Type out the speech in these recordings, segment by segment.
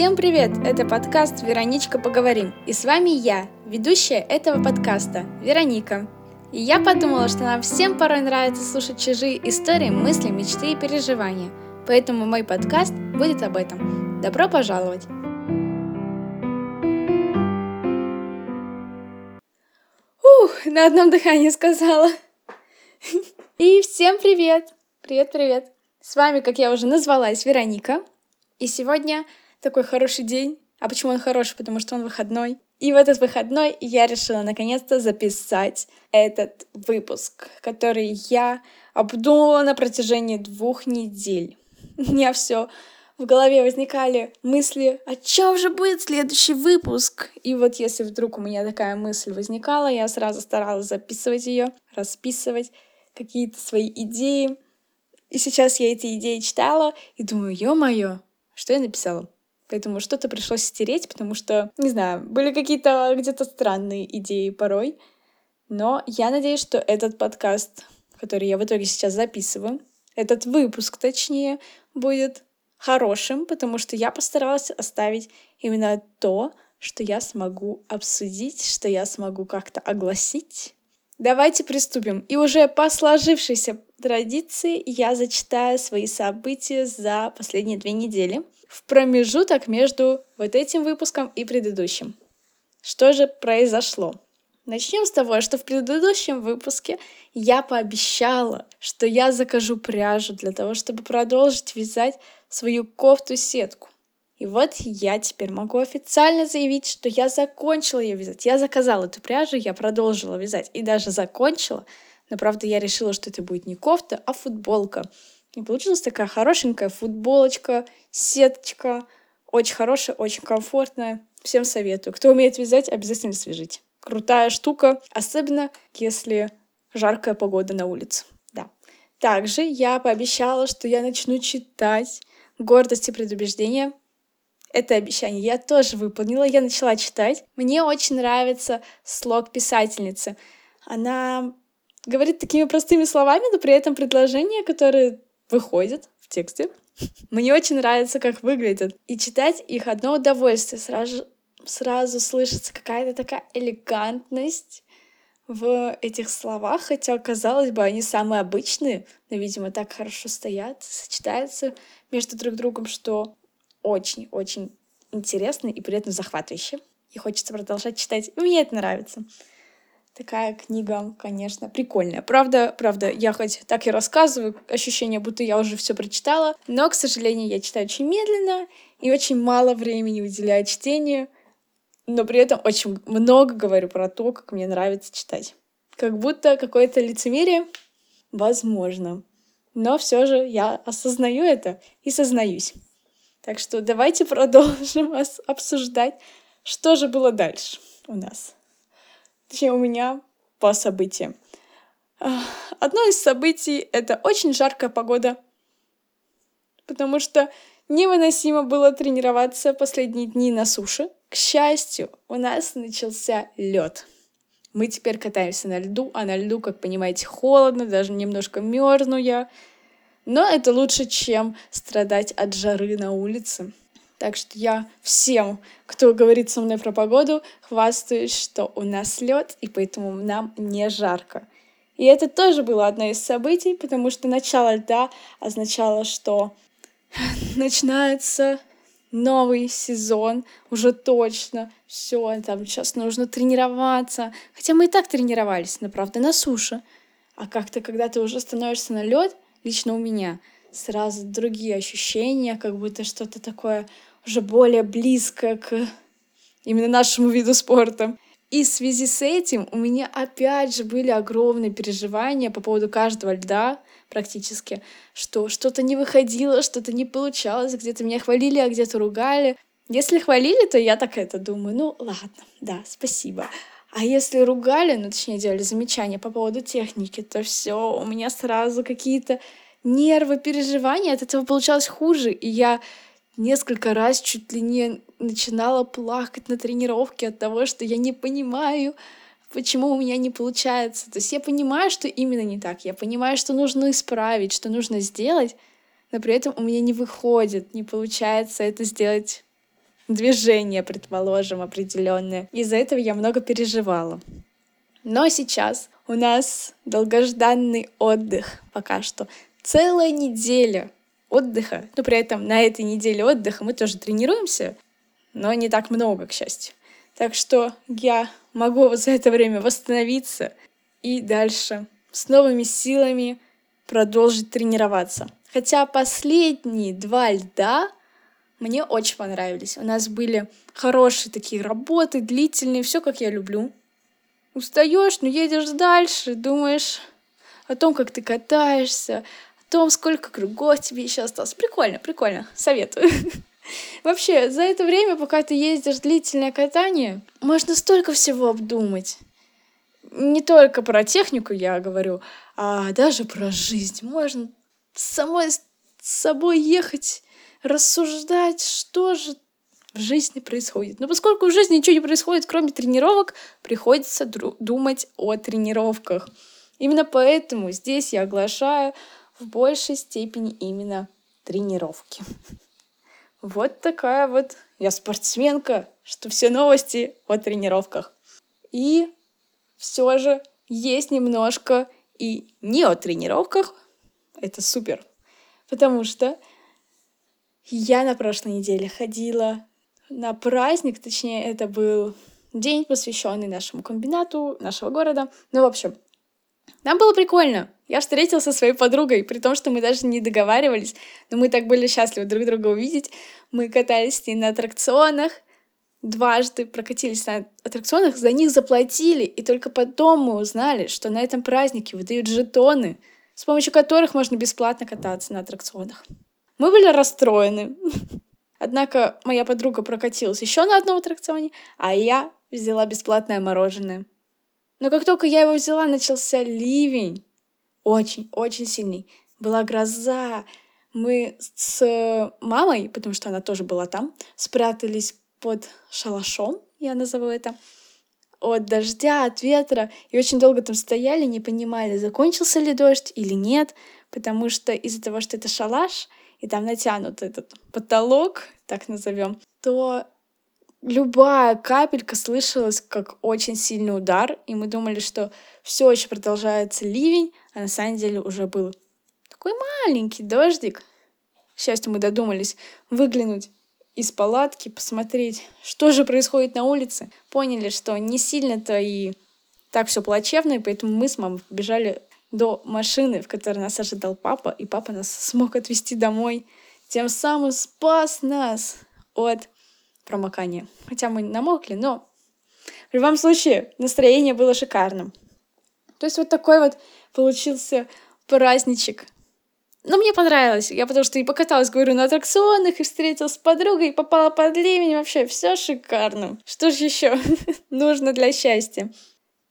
Всем привет! Это подкаст «Вероничка, поговорим». И с вами я, ведущая этого подкаста, Вероника. И я подумала, что нам всем порой нравится слушать чужие истории, мысли, мечты и переживания. Поэтому мой подкаст будет об этом. Добро пожаловать! Ух, на одном дыхании сказала. И всем привет! Привет-привет! С вами, как я уже назвалась, Вероника. И сегодня такой хороший день. А почему он хороший? Потому что он выходной. И в этот выходной я решила наконец-то записать этот выпуск, который я обдумывала на протяжении двух недель. У меня все в голове возникали мысли, о чем же будет следующий выпуск. И вот если вдруг у меня такая мысль возникала, я сразу старалась записывать ее, расписывать какие-то свои идеи. И сейчас я эти идеи читала и думаю, ё-моё, что я написала? Поэтому что-то пришлось стереть, потому что, не знаю, были какие-то где-то странные идеи порой. Но я надеюсь, что этот подкаст, который я в итоге сейчас записываю, этот выпуск, точнее, будет хорошим, потому что я постаралась оставить именно то, что я смогу обсудить, что я смогу как-то огласить. Давайте приступим. И уже по сложившейся традиции я зачитаю свои события за последние две недели в промежуток между вот этим выпуском и предыдущим. Что же произошло? Начнем с того, что в предыдущем выпуске я пообещала, что я закажу пряжу для того, чтобы продолжить вязать свою кофту-сетку. И вот я теперь могу официально заявить, что я закончила ее вязать. Я заказала эту пряжу, я продолжила вязать и даже закончила. Но правда я решила, что это будет не кофта, а футболка. И получилась такая хорошенькая футболочка, сеточка. Очень хорошая, очень комфортная. Всем советую. Кто умеет вязать, обязательно свяжите. Крутая штука, особенно если жаркая погода на улице. Да. Также я пообещала, что я начну читать «Гордость и предубеждение». Это обещание я тоже выполнила. Я начала читать. Мне очень нравится слог писательницы. Она говорит такими простыми словами, но при этом предложения, которые выходят в тексте. Мне очень нравится, как выглядят. И читать их одно удовольствие. Сразу, сразу слышится какая-то такая элегантность в этих словах, хотя, казалось бы, они самые обычные, но, видимо, так хорошо стоят, сочетаются между друг другом, что очень-очень интересно и при этом захватывающе. И хочется продолжать читать. И мне это нравится. Такая книга, конечно, прикольная. Правда, правда, я хоть так и рассказываю, ощущение, будто я уже все прочитала, но, к сожалению, я читаю очень медленно и очень мало времени уделяю чтению, но при этом очень много говорю про то, как мне нравится читать. Как будто какое-то лицемерие возможно. Но все же я осознаю это и сознаюсь. Так что давайте продолжим обсуждать, что же было дальше у нас точнее у меня по событиям. Одно из событий — это очень жаркая погода, потому что невыносимо было тренироваться последние дни на суше. К счастью, у нас начался лед. Мы теперь катаемся на льду, а на льду, как понимаете, холодно, даже немножко мерзну я. Но это лучше, чем страдать от жары на улице. Так что я всем, кто говорит со мной про погоду, хвастаюсь, что у нас лед, и поэтому нам не жарко. И это тоже было одно из событий, потому что начало льда означало, что начинается новый сезон, уже точно, все, там сейчас нужно тренироваться. Хотя мы и так тренировались, но правда на суше. А как-то, когда ты уже становишься на лед, лично у меня, сразу другие ощущения, как будто что-то такое уже более близко к именно нашему виду спорта. И в связи с этим у меня опять же были огромные переживания по поводу каждого льда практически, что что-то не выходило, что-то не получалось, где-то меня хвалили, а где-то ругали. Если хвалили, то я так это думаю, ну ладно, да, спасибо. А если ругали, ну точнее делали замечания по поводу техники, то все, у меня сразу какие-то нервы, переживания, от этого получалось хуже, и я несколько раз чуть ли не начинала плакать на тренировке от того, что я не понимаю, почему у меня не получается. То есть я понимаю, что именно не так. Я понимаю, что нужно исправить, что нужно сделать, но при этом у меня не выходит, не получается это сделать движение, предположим, определенное. Из-за этого я много переживала. Но сейчас у нас долгожданный отдых пока что. Целая неделя отдыха. Но при этом на этой неделе отдыха мы тоже тренируемся, но не так много, к счастью. Так что я могу за это время восстановиться и дальше с новыми силами продолжить тренироваться. Хотя последние два льда мне очень понравились. У нас были хорошие такие работы, длительные, все как я люблю. Устаешь, но едешь дальше, думаешь о том, как ты катаешься, том, сколько кругов тебе еще осталось. Прикольно, прикольно, советую. Вообще, за это время, пока ты ездишь длительное катание, можно столько всего обдумать. Не только про технику я говорю, а даже про жизнь. Можно самой с собой ехать, рассуждать, что же в жизни происходит. Но поскольку в жизни ничего не происходит, кроме тренировок, приходится думать о тренировках. Именно поэтому здесь я оглашаю в большей степени именно тренировки. Вот такая вот я спортсменка, что все новости о тренировках. И все же есть немножко и не о тренировках. Это супер. Потому что я на прошлой неделе ходила на праздник, точнее, это был день, посвященный нашему комбинату нашего города. Ну, в общем, нам было прикольно. Я встретилась со своей подругой, при том, что мы даже не договаривались, но мы так были счастливы друг друга увидеть. Мы катались с ней на аттракционах, дважды прокатились на аттракционах, за них заплатили, и только потом мы узнали, что на этом празднике выдают жетоны, с помощью которых можно бесплатно кататься на аттракционах. Мы были расстроены. Однако моя подруга прокатилась еще на одном аттракционе, а я взяла бесплатное мороженое. Но как только я его взяла, начался ливень. Очень, очень сильный. Была гроза. Мы с мамой, потому что она тоже была там, спрятались под шалашом, я назову это, от дождя, от ветра, и очень долго там стояли, не понимали, закончился ли дождь или нет, потому что из-за того, что это шалаш, и там натянут этот потолок, так назовем, то любая капелька слышалась как очень сильный удар, и мы думали, что все еще продолжается ливень, а на самом деле уже был такой маленький дождик. К счастью, мы додумались выглянуть из палатки, посмотреть, что же происходит на улице. Поняли, что не сильно-то и так все плачевно, и поэтому мы с мамой побежали до машины, в которой нас ожидал папа, и папа нас смог отвезти домой, тем самым спас нас от промокания. Хотя мы намокли, но в любом случае настроение было шикарным. То есть вот такой вот получился праздничек. Но мне понравилось. Я потому что и покаталась, говорю, на аттракционах, и встретилась с подругой, и попала под ливень. Вообще, все шикарно. Что же еще нужно для счастья?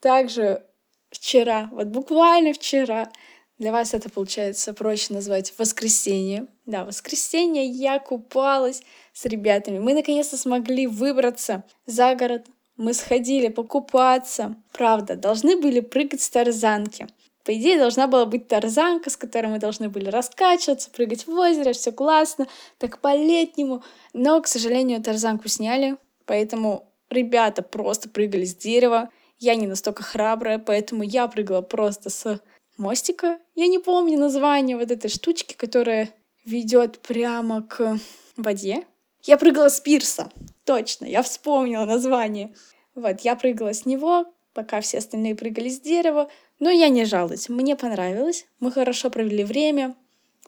Также вчера, вот буквально вчера, для вас это получается проще назвать воскресенье. Да, воскресенье я купалась с ребятами. Мы наконец-то смогли выбраться за город. Мы сходили покупаться. Правда, должны были прыгать с тарзанки. По идее, должна была быть тарзанка, с которой мы должны были раскачиваться, прыгать в озеро, все классно, так по-летнему. Но, к сожалению, тарзанку сняли, поэтому ребята просто прыгали с дерева. Я не настолько храбрая, поэтому я прыгала просто с мостика. Я не помню название вот этой штучки, которая ведет прямо к воде. Я прыгала с пирса. Точно, я вспомнила название. Вот, я прыгала с него, пока все остальные прыгали с дерева. Но я не жалуюсь, мне понравилось. Мы хорошо провели время.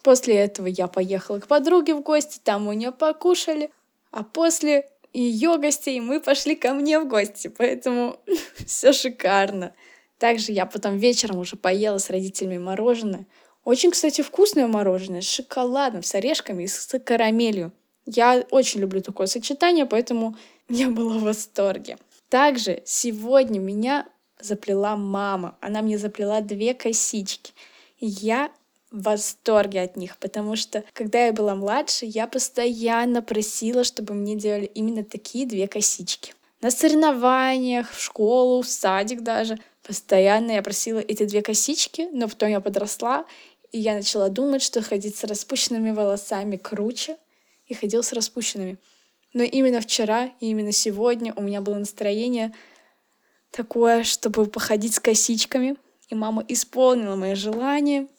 После этого я поехала к подруге в гости, там у нее покушали. А после ее гостей, мы пошли ко мне в гости, поэтому все шикарно. Также я потом вечером уже поела с родителями мороженое. Очень, кстати, вкусное мороженое с шоколадом, с орешками и с карамелью. Я очень люблю такое сочетание, поэтому я была в восторге. Также сегодня меня заплела мама. Она мне заплела две косички. Я в восторге от них, потому что когда я была младше, я постоянно просила, чтобы мне делали именно такие две косички. На соревнованиях, в школу, в садик даже. Постоянно я просила эти две косички, но потом я подросла, и я начала думать, что ходить с распущенными волосами круче, и ходил с распущенными. Но именно вчера и именно сегодня у меня было настроение такое, чтобы походить с косичками. И мама исполнила мои желания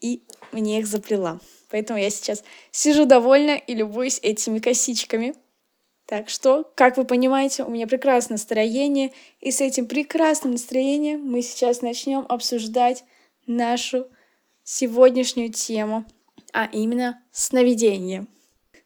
и мне их заплела. Поэтому я сейчас сижу довольна и любуюсь этими косичками. Так что, как вы понимаете, у меня прекрасное настроение, и с этим прекрасным настроением мы сейчас начнем обсуждать нашу сегодняшнюю тему, а именно сновидение.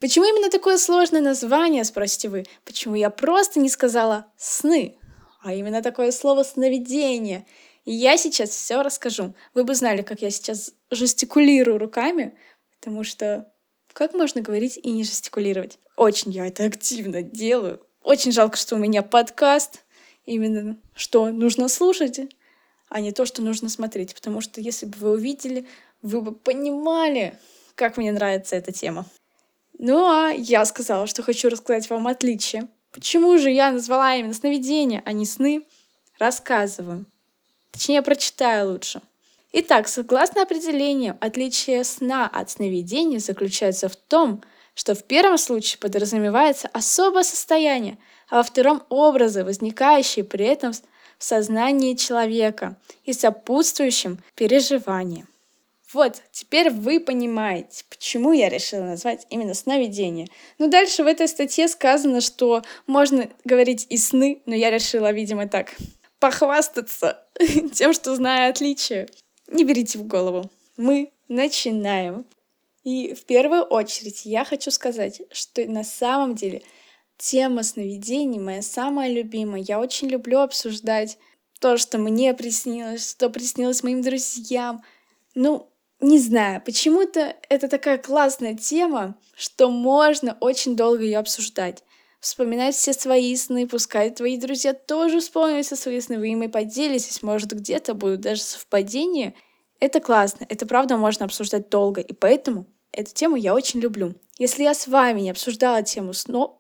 Почему именно такое сложное название, спросите вы? Почему я просто не сказала «сны», а именно такое слово «сновидение»? И я сейчас все расскажу. Вы бы знали, как я сейчас жестикулирую руками, потому что как можно говорить и не жестикулировать? Очень я это активно делаю. Очень жалко, что у меня подкаст. Именно что нужно слушать, а не то, что нужно смотреть. Потому что если бы вы увидели, вы бы понимали, как мне нравится эта тема. Ну а я сказала, что хочу рассказать вам отличие. Почему же я назвала именно сновидения, а не сны? Рассказываю. Точнее, прочитаю лучше. Итак, согласно определению, отличие сна от сновидения заключается в том, что в первом случае подразумевается особое состояние, а во втором — образы, возникающие при этом в сознании человека и сопутствующим переживаниям. Вот, теперь вы понимаете, почему я решила назвать именно сновидение. Ну, дальше в этой статье сказано, что можно говорить и сны, но я решила, видимо, так похвастаться тем, что знаю отличия. Не берите в голову. Мы начинаем. И в первую очередь я хочу сказать, что на самом деле тема сновидений моя самая любимая. Я очень люблю обсуждать то, что мне приснилось, что приснилось моим друзьям. Ну, не знаю, почему-то это такая классная тема, что можно очень долго ее обсуждать вспоминать все свои сны, пускай твои друзья тоже вспомнят все свои сны, вы ими поделитесь, может, где-то будут даже совпадения. Это классно, это правда можно обсуждать долго, и поэтому эту тему я очень люблю. Если я с вами не обсуждала тему снов,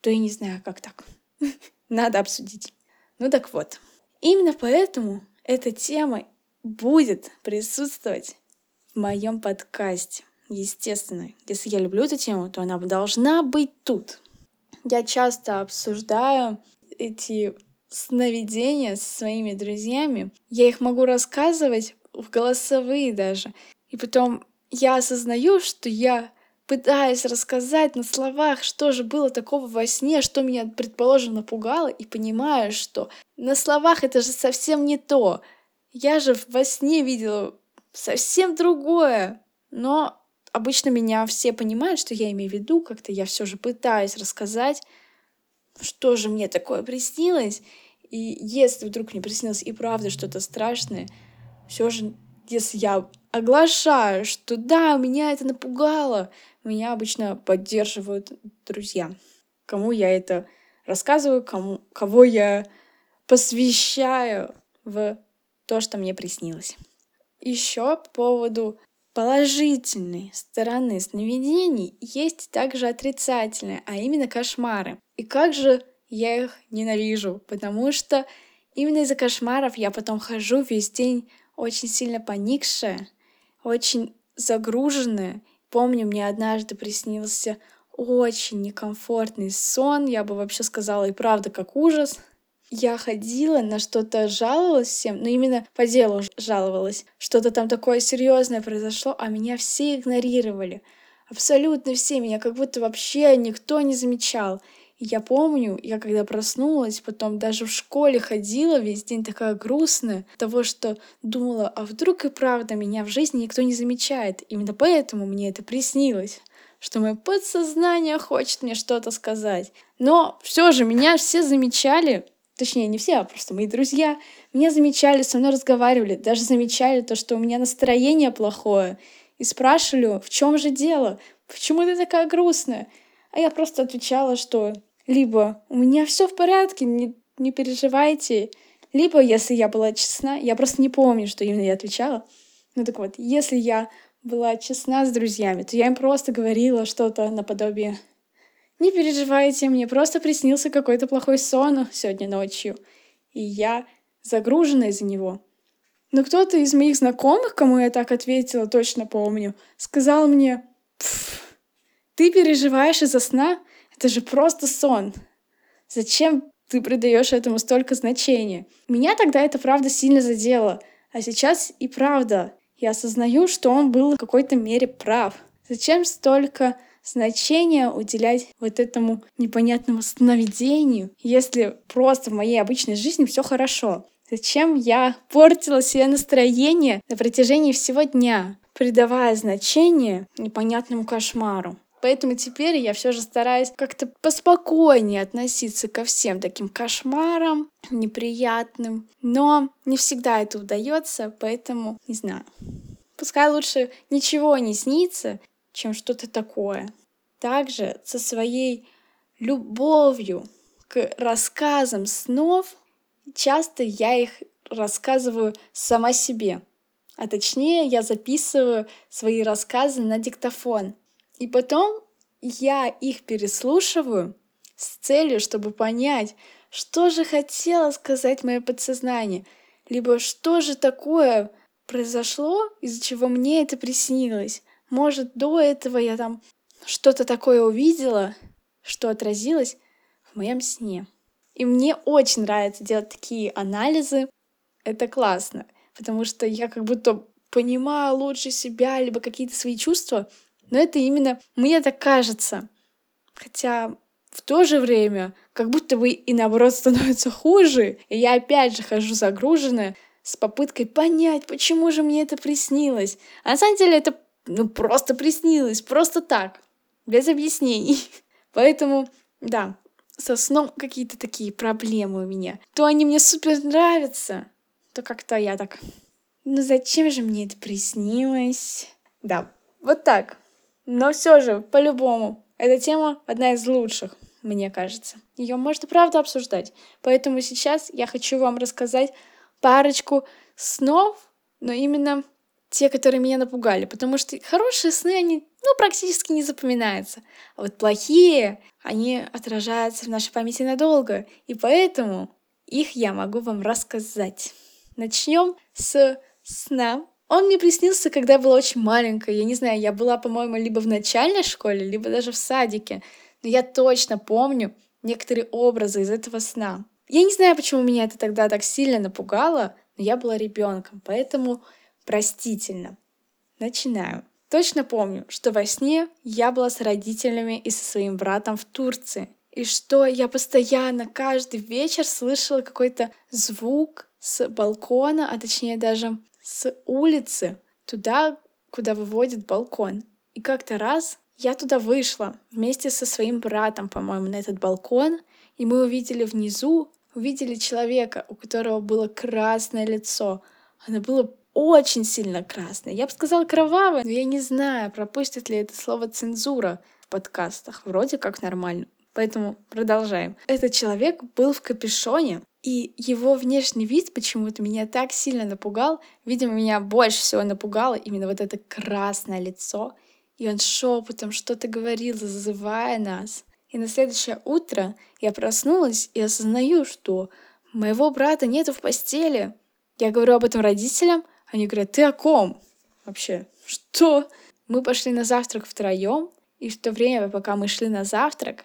то я не знаю, как так. Надо обсудить. Ну так вот. Именно поэтому эта тема будет присутствовать в моем подкасте. Естественно, если я люблю эту тему, то она должна быть тут. Я часто обсуждаю эти сновидения со своими друзьями. Я их могу рассказывать в голосовые даже. И потом я осознаю, что я пытаюсь рассказать на словах, что же было такого во сне, что меня, предположим, напугало, и понимаю, что на словах это же совсем не то. Я же во сне видела совсем другое. Но обычно меня все понимают, что я имею в виду, как-то я все же пытаюсь рассказать, что же мне такое приснилось. И если вдруг мне приснилось и правда что-то страшное, все же, если я оглашаю, что да, меня это напугало, меня обычно поддерживают друзья. Кому я это рассказываю, кому, кого я посвящаю в то, что мне приснилось. Еще по поводу положительной стороны сновидений есть также отрицательные, а именно кошмары. И как же я их ненавижу, потому что именно из-за кошмаров я потом хожу весь день очень сильно поникшая, очень загруженная. Помню, мне однажды приснился очень некомфортный сон, я бы вообще сказала и правда как ужас — я ходила, на что-то жаловалась всем, но именно по делу жаловалась. Что-то там такое серьезное произошло, а меня все игнорировали. Абсолютно все, меня как будто вообще никто не замечал. Я помню, я когда проснулась, потом даже в школе ходила весь день такая грустная, того, что думала, а вдруг и правда меня в жизни никто не замечает. Именно поэтому мне это приснилось что мое подсознание хочет мне что-то сказать. Но все же меня все замечали, точнее не все, а просто мои друзья, меня замечали, со мной разговаривали, даже замечали то, что у меня настроение плохое, и спрашивали, в чем же дело, почему ты такая грустная? А я просто отвечала, что либо у меня все в порядке, не, не переживайте, либо, если я была честна, я просто не помню, что именно я отвечала. Ну так вот, если я была честна с друзьями, то я им просто говорила что-то наподобие не переживайте, мне просто приснился какой-то плохой сон сегодня ночью, и я загружена из-за него. Но кто-то из моих знакомых, кому я так ответила, точно помню, сказал мне, ты переживаешь из-за сна? Это же просто сон. Зачем ты придаешь этому столько значения? Меня тогда это правда сильно задело. А сейчас и правда. Я осознаю, что он был в какой-то мере прав. Зачем столько значения уделять вот этому непонятному сновидению, если просто в моей обычной жизни все хорошо? Зачем я портила себе настроение на протяжении всего дня, придавая значение непонятному кошмару? Поэтому теперь я все же стараюсь как-то поспокойнее относиться ко всем таким кошмарам, неприятным. Но не всегда это удается, поэтому не знаю. Пускай лучше ничего не снится, чем что-то такое. Также со своей любовью к рассказам снов часто я их рассказываю сама себе. А точнее, я записываю свои рассказы на диктофон. И потом я их переслушиваю с целью, чтобы понять, что же хотело сказать мое подсознание, либо что же такое произошло, из-за чего мне это приснилось. Может, до этого я там что-то такое увидела, что отразилось в моем сне. И мне очень нравится делать такие анализы. Это классно, потому что я как будто понимаю лучше себя, либо какие-то свои чувства, но это именно мне так кажется. Хотя в то же время как будто бы и наоборот становится хуже, и я опять же хожу загруженная с попыткой понять, почему же мне это приснилось. А на самом деле это ну просто приснилось, просто так без объяснений. Поэтому, да, со сном какие-то такие проблемы у меня. То они мне супер нравятся, то как-то я так... Ну зачем же мне это приснилось? Да, вот так. Но все же, по-любому, эта тема одна из лучших, мне кажется. Ее можно правда обсуждать. Поэтому сейчас я хочу вам рассказать парочку снов, но именно те, которые меня напугали, потому что хорошие сны, они, ну, практически не запоминаются, а вот плохие, они отражаются в нашей памяти надолго, и поэтому их я могу вам рассказать. Начнем с сна. Он мне приснился, когда я была очень маленькая. Я не знаю, я была, по-моему, либо в начальной школе, либо даже в садике. Но я точно помню некоторые образы из этого сна. Я не знаю, почему меня это тогда так сильно напугало, но я была ребенком, поэтому простительно. Начинаю. Точно помню, что во сне я была с родителями и со своим братом в Турции. И что я постоянно каждый вечер слышала какой-то звук с балкона, а точнее даже с улицы, туда, куда выводит балкон. И как-то раз я туда вышла вместе со своим братом, по-моему, на этот балкон, и мы увидели внизу, увидели человека, у которого было красное лицо. Оно было очень сильно красный. Я бы сказала кровавый, но я не знаю, пропустит ли это слово цензура в подкастах. Вроде как нормально. Поэтому продолжаем. Этот человек был в капюшоне, и его внешний вид почему-то меня так сильно напугал. Видимо, меня больше всего напугало именно вот это красное лицо. И он шепотом что-то говорил, зазывая нас. И на следующее утро я проснулась и осознаю, что моего брата нету в постели. Я говорю об этом родителям, они говорят, ты о ком? Вообще, что? Мы пошли на завтрак втроем, и в то время, пока мы шли на завтрак,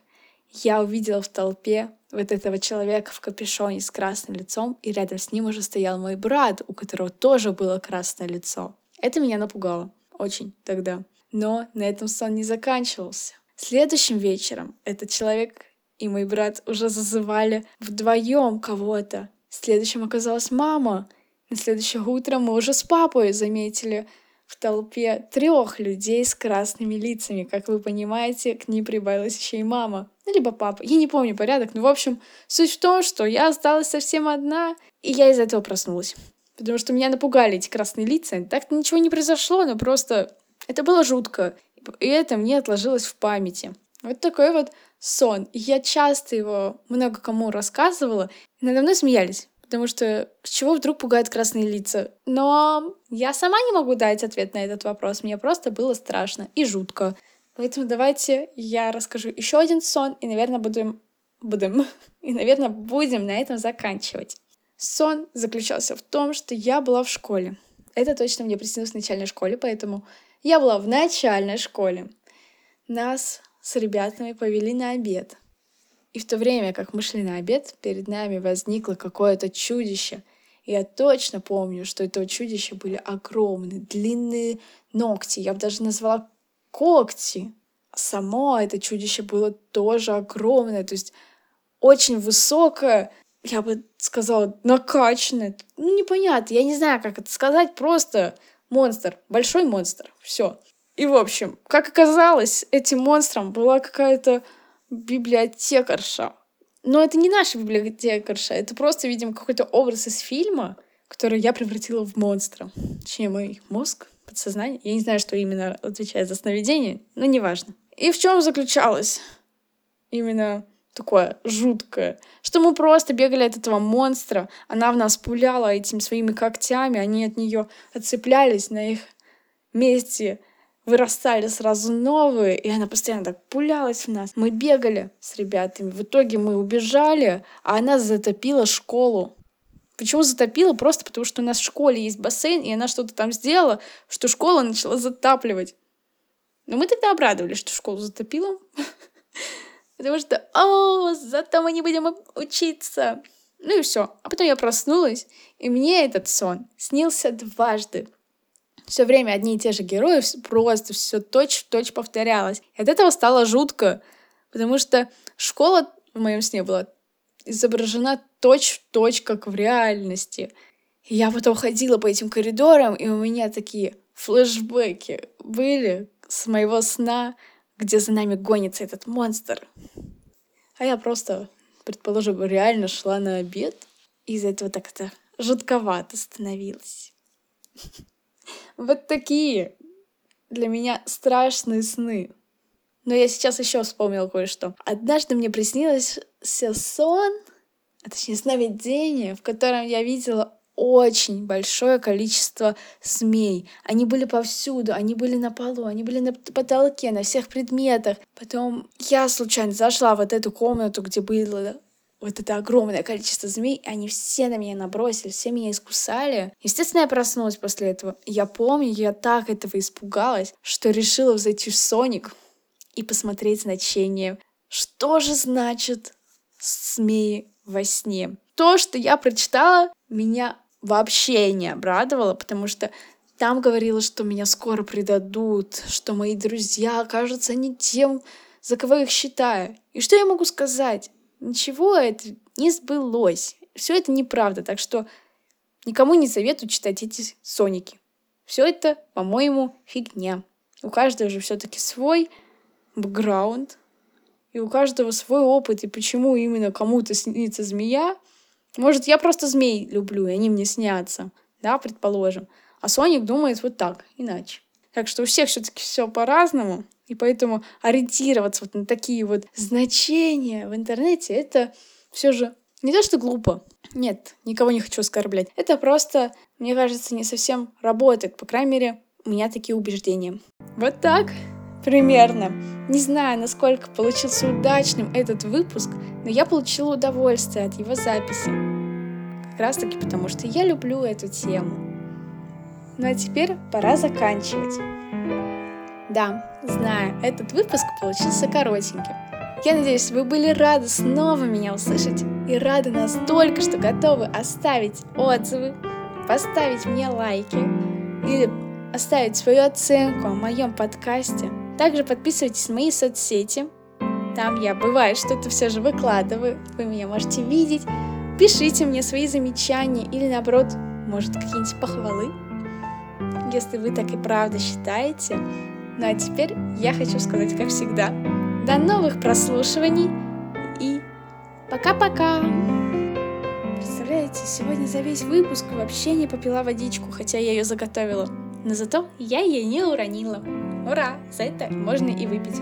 я увидела в толпе вот этого человека в капюшоне с красным лицом, и рядом с ним уже стоял мой брат, у которого тоже было красное лицо. Это меня напугало очень тогда. Но на этом сон не заканчивался. Следующим вечером этот человек и мой брат уже зазывали вдвоем кого-то. Следующим оказалась мама, на следующее утро мы уже с папой заметили в толпе трех людей с красными лицами. Как вы понимаете, к ним прибавилась еще и мама. Ну, либо папа. Я не помню порядок, но, в общем, суть в том, что я осталась совсем одна, и я из-за этого проснулась. Потому что меня напугали эти красные лица. Так-то ничего не произошло, но просто это было жутко. И это мне отложилось в памяти. Вот такой вот сон. Я часто его много кому рассказывала, и надо мной смеялись потому что с чего вдруг пугают красные лица? Но я сама не могу дать ответ на этот вопрос, мне просто было страшно и жутко. Поэтому давайте я расскажу еще один сон, и, наверное, будем... Будем... И, наверное, будем на этом заканчивать. Сон заключался в том, что я была в школе. Это точно мне приснилось в начальной школе, поэтому я была в начальной школе. Нас с ребятами повели на обед. И в то время, как мы шли на обед, перед нами возникло какое-то чудище. И я точно помню, что этого чудища были огромные, длинные ногти. Я бы даже назвала когти. Само это чудище было тоже огромное, то есть очень высокое, я бы сказала, накачанное. Ну, непонятно, я не знаю, как это сказать, просто монстр, большой монстр, все. И, в общем, как оказалось, этим монстром была какая-то библиотекарша. Но это не наша библиотекарша, это просто, видимо, какой-то образ из фильма, который я превратила в монстра. Точнее, мой мозг, подсознание. Я не знаю, что именно отвечает за сновидение, но неважно. И в чем заключалось именно такое жуткое, что мы просто бегали от этого монстра, она в нас пуляла этими своими когтями, они от нее отцеплялись, на их месте вырастали сразу новые, и она постоянно так пулялась в нас. Мы бегали с ребятами, в итоге мы убежали, а она затопила школу. Почему затопила? Просто потому, что у нас в школе есть бассейн, и она что-то там сделала, что школа начала затапливать. Но мы тогда обрадовались, что школу затопила. Потому что, о, зато мы не будем учиться. Ну и все. А потом я проснулась, и мне этот сон снился дважды. Все время одни и те же герои, просто все точь-в-точь повторялось. И от этого стало жутко, потому что школа в моем сне была изображена точь-в-точь, как в реальности. И я потом ходила по этим коридорам, и у меня такие флешбеки были с моего сна, где за нами гонится этот монстр. А я просто, предположим, реально шла на обед, и из-за этого так это жутковато становилось. Вот такие для меня страшные сны. Но я сейчас еще вспомнила кое-что. Однажды мне приснился сон, а точнее сновидение, в котором я видела очень большое количество змей. Они были повсюду, они были на полу, они были на потолке, на всех предметах. Потом я случайно зашла в вот эту комнату, где было вот это огромное количество змей, и они все на меня набросились, все меня искусали. Естественно, я проснулась после этого. Я помню, я так этого испугалась, что решила взойти в Соник и посмотреть значение. Что же значит змеи во сне? То, что я прочитала, меня вообще не обрадовало, потому что там говорилось, что меня скоро предадут, что мои друзья окажутся не тем, за кого их считаю. И что я могу сказать? Ничего это не сбылось. Все это неправда, так что никому не советую читать эти соники. Все это, по-моему, фигня. У каждого же все-таки свой бэкграунд, и у каждого свой опыт, и почему именно кому-то снится змея, может, я просто змей люблю, и они мне снятся, да, предположим. А Соник думает вот так, иначе. Так что у всех все-таки все по-разному, и поэтому ориентироваться вот на такие вот значения в интернете, это все же не то, что глупо. Нет, никого не хочу оскорблять. Это просто, мне кажется, не совсем работает. По крайней мере, у меня такие убеждения. Вот так примерно. Не знаю, насколько получился удачным этот выпуск, но я получила удовольствие от его записи. Как раз таки потому, что я люблю эту тему. Ну а теперь пора заканчивать. Да, знаю, этот выпуск получился коротеньким. Я надеюсь, вы были рады снова меня услышать и рады настолько, что готовы оставить отзывы, поставить мне лайки или оставить свою оценку о моем подкасте – также подписывайтесь на мои соцсети. Там я бывает что-то все же выкладываю. Вы меня можете видеть. Пишите мне свои замечания или наоборот, может какие-нибудь похвалы, если вы так и правда считаете. Ну а теперь я хочу сказать, как всегда, до новых прослушиваний и пока-пока! Представляете, сегодня за весь выпуск вообще не попила водичку, хотя я ее заготовила. Но зато я ее не уронила. Ура! За это можно и выпить.